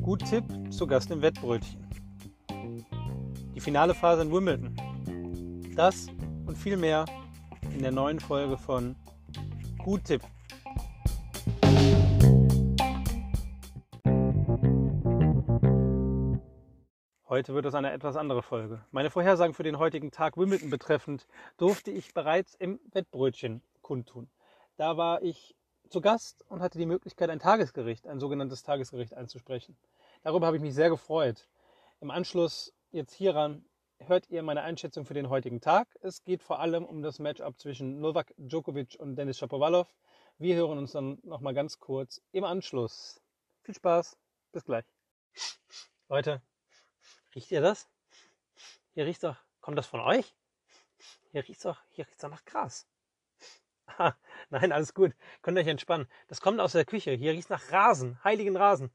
Gut Tipp zu Gast im Wettbrötchen. Die finale Phase in Wimbledon. Das und viel mehr in der neuen Folge von Gut Tipp. Heute wird es eine etwas andere Folge. Meine Vorhersagen für den heutigen Tag Wimbledon betreffend durfte ich bereits im Wettbrötchen kundtun. Da war ich zu Gast und hatte die Möglichkeit, ein Tagesgericht, ein sogenanntes Tagesgericht einzusprechen. Darüber habe ich mich sehr gefreut. Im Anschluss jetzt hieran hört ihr meine Einschätzung für den heutigen Tag. Es geht vor allem um das Matchup zwischen Novak Djokovic und Denis Shapovalov. Wir hören uns dann nochmal ganz kurz im Anschluss. Viel Spaß, bis gleich. Leute, riecht ihr das? Hier riecht doch, kommt das von euch? Hier riecht doch, hier riecht's doch nach Gras. Nein, alles gut. Könnt euch entspannen. Das kommt aus der Küche. Hier riecht nach Rasen, heiligen Rasen.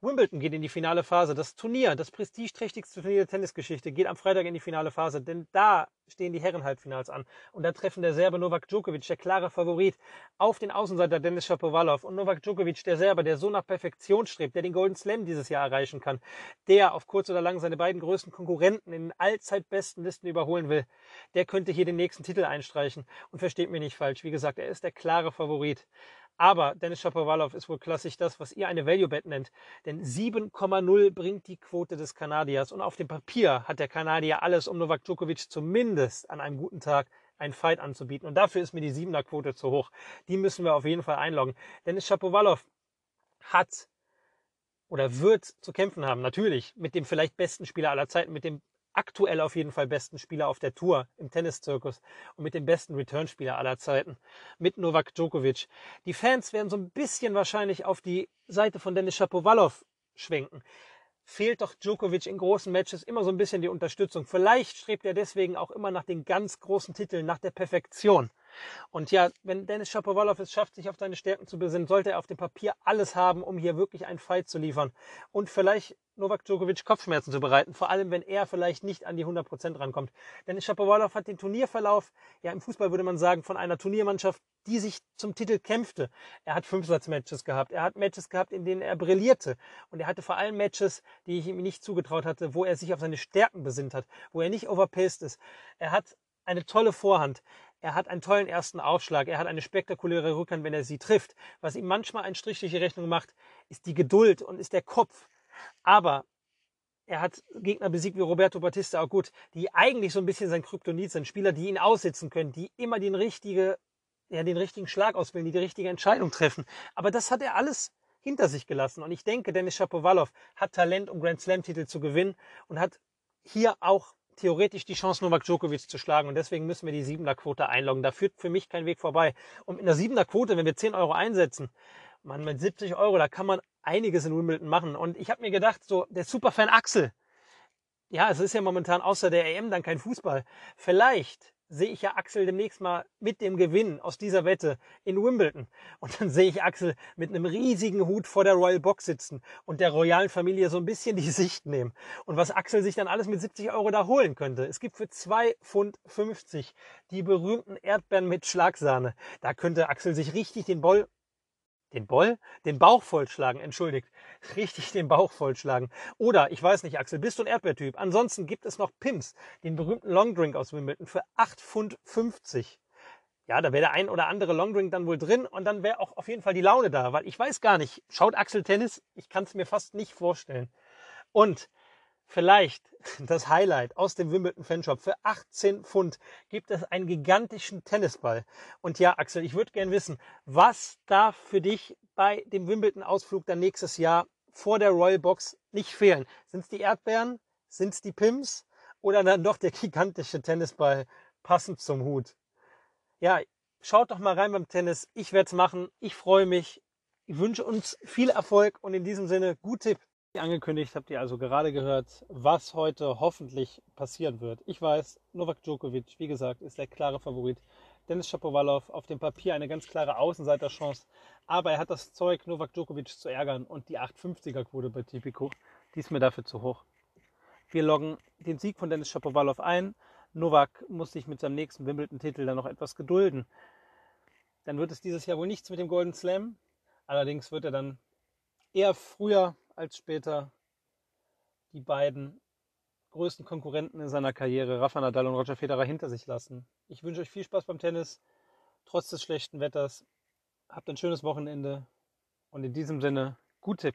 Wimbledon geht in die finale Phase. Das Turnier, das prestigeträchtigste Turnier der Tennisgeschichte, geht am Freitag in die finale Phase, denn da stehen die Herren-Halbfinals an. Und da treffen der Serbe Novak Djokovic, der klare Favorit, auf den Außenseiter Denis Shapovalov. Und Novak Djokovic, der Serbe, der so nach Perfektion strebt, der den Golden Slam dieses Jahr erreichen kann, der auf kurz oder lang seine beiden größten Konkurrenten in den allzeit besten Listen überholen will, der könnte hier den nächsten Titel einstreichen. Und versteht mich nicht falsch, wie gesagt, er ist der klare Favorit. Aber Dennis Shapovalov ist wohl klassisch das, was ihr eine Value Bet nennt. Denn 7,0 bringt die Quote des Kanadiers. Und auf dem Papier hat der Kanadier alles, um Novak Djokovic zumindest an einem guten Tag einen Fight anzubieten. Und dafür ist mir die 7er Quote zu hoch. Die müssen wir auf jeden Fall einloggen. Dennis Shapovalov hat oder wird zu kämpfen haben, natürlich, mit dem vielleicht besten Spieler aller Zeiten, mit dem aktuell auf jeden Fall besten Spieler auf der Tour im Tenniszirkus und mit dem besten Returnspieler aller Zeiten, mit Novak Djokovic. Die Fans werden so ein bisschen wahrscheinlich auf die Seite von Dennis Shapovalov schwenken. Fehlt doch Djokovic in großen Matches immer so ein bisschen die Unterstützung. Vielleicht strebt er deswegen auch immer nach den ganz großen Titeln, nach der Perfektion. Und ja, wenn Dennis Shapovalov es schafft, sich auf seine Stärken zu besinnen, sollte er auf dem Papier alles haben, um hier wirklich einen Fight zu liefern. Und vielleicht Novak Djokovic Kopfschmerzen zu bereiten, vor allem wenn er vielleicht nicht an die 100% rankommt. Dennis Shapovalov hat den Turnierverlauf, ja im Fußball würde man sagen, von einer Turniermannschaft, die sich zum Titel kämpfte. Er hat Fünfsatzmatches gehabt, er hat Matches gehabt, in denen er brillierte und er hatte vor allem Matches, die ich ihm nicht zugetraut hatte, wo er sich auf seine Stärken besinnt hat, wo er nicht overpaced ist. Er hat eine tolle Vorhand. Er hat einen tollen ersten Aufschlag. Er hat eine spektakuläre Rückhand, wenn er sie trifft. Was ihm manchmal einen Strich durch die Rechnung macht, ist die Geduld und ist der Kopf. Aber er hat Gegner besiegt wie Roberto Battista auch gut, die eigentlich so ein bisschen sein Kryptonit sind. Spieler, die ihn aussitzen können, die immer den, richtige, ja, den richtigen Schlag auswählen, die die richtige Entscheidung treffen. Aber das hat er alles hinter sich gelassen. Und ich denke, Dennis Shapovalov hat Talent, um Grand Slam-Titel zu gewinnen und hat hier auch theoretisch die Chance, Novak Djokovic zu schlagen. Und deswegen müssen wir die 7er Quote einloggen. Da führt für mich kein Weg vorbei. Und mit einer 7er Quote, wenn wir 10 Euro einsetzen, man, mit 70 Euro, da kann man einiges in Wimbledon machen. Und ich habe mir gedacht, so der Superfan Axel, ja, es ist ja momentan außer der EM dann kein Fußball. Vielleicht sehe ich ja Axel demnächst mal mit dem Gewinn aus dieser Wette in Wimbledon. Und dann sehe ich Axel mit einem riesigen Hut vor der Royal Box sitzen und der royalen Familie so ein bisschen die Sicht nehmen. Und was Axel sich dann alles mit 70 Euro da holen könnte. Es gibt für 2,50 Pfund die berühmten Erdbeeren mit Schlagsahne. Da könnte Axel sich richtig den Boll den Boll? Den Bauch vollschlagen, entschuldigt. Richtig den Bauch vollschlagen. Oder, ich weiß nicht, Axel, bist du ein Erdbeertyp? Ansonsten gibt es noch Pims, den berühmten Longdrink aus Wimbledon für 8,50 Pfund. Ja, da wäre der ein oder andere Longdrink dann wohl drin und dann wäre auch auf jeden Fall die Laune da, weil ich weiß gar nicht, schaut Axel Tennis? Ich kann es mir fast nicht vorstellen. Und vielleicht das Highlight aus dem Wimbledon Fanshop. Für 18 Pfund gibt es einen gigantischen Tennisball. Und ja, Axel, ich würde gern wissen, was darf für dich bei dem Wimbledon Ausflug dann nächstes Jahr vor der Royal Box nicht fehlen? Sind es die Erdbeeren? Sind es die Pims? Oder dann doch der gigantische Tennisball passend zum Hut? Ja, schaut doch mal rein beim Tennis. Ich werde es machen. Ich freue mich. Ich wünsche uns viel Erfolg und in diesem Sinne, gut Tipp. Wie angekündigt habt ihr also gerade gehört, was heute hoffentlich passieren wird. Ich weiß, Novak Djokovic, wie gesagt, ist der klare Favorit. Dennis Shapovalov auf dem Papier eine ganz klare Außenseiterchance, aber er hat das Zeug, Novak Djokovic zu ärgern und die 850er Quote bei Tipico, die ist mir dafür zu hoch. Wir loggen den Sieg von Dennis Shapovalov ein. Novak muss sich mit seinem nächsten Wimbledon-Titel dann noch etwas gedulden. dann wird es dieses Jahr wohl nichts mit dem Golden Slam. Allerdings wird er dann eher früher als später die beiden größten Konkurrenten in seiner Karriere, Rafa Nadal und Roger Federer, hinter sich lassen. Ich wünsche euch viel Spaß beim Tennis, trotz des schlechten Wetters. Habt ein schönes Wochenende und in diesem Sinne, gut Tipp.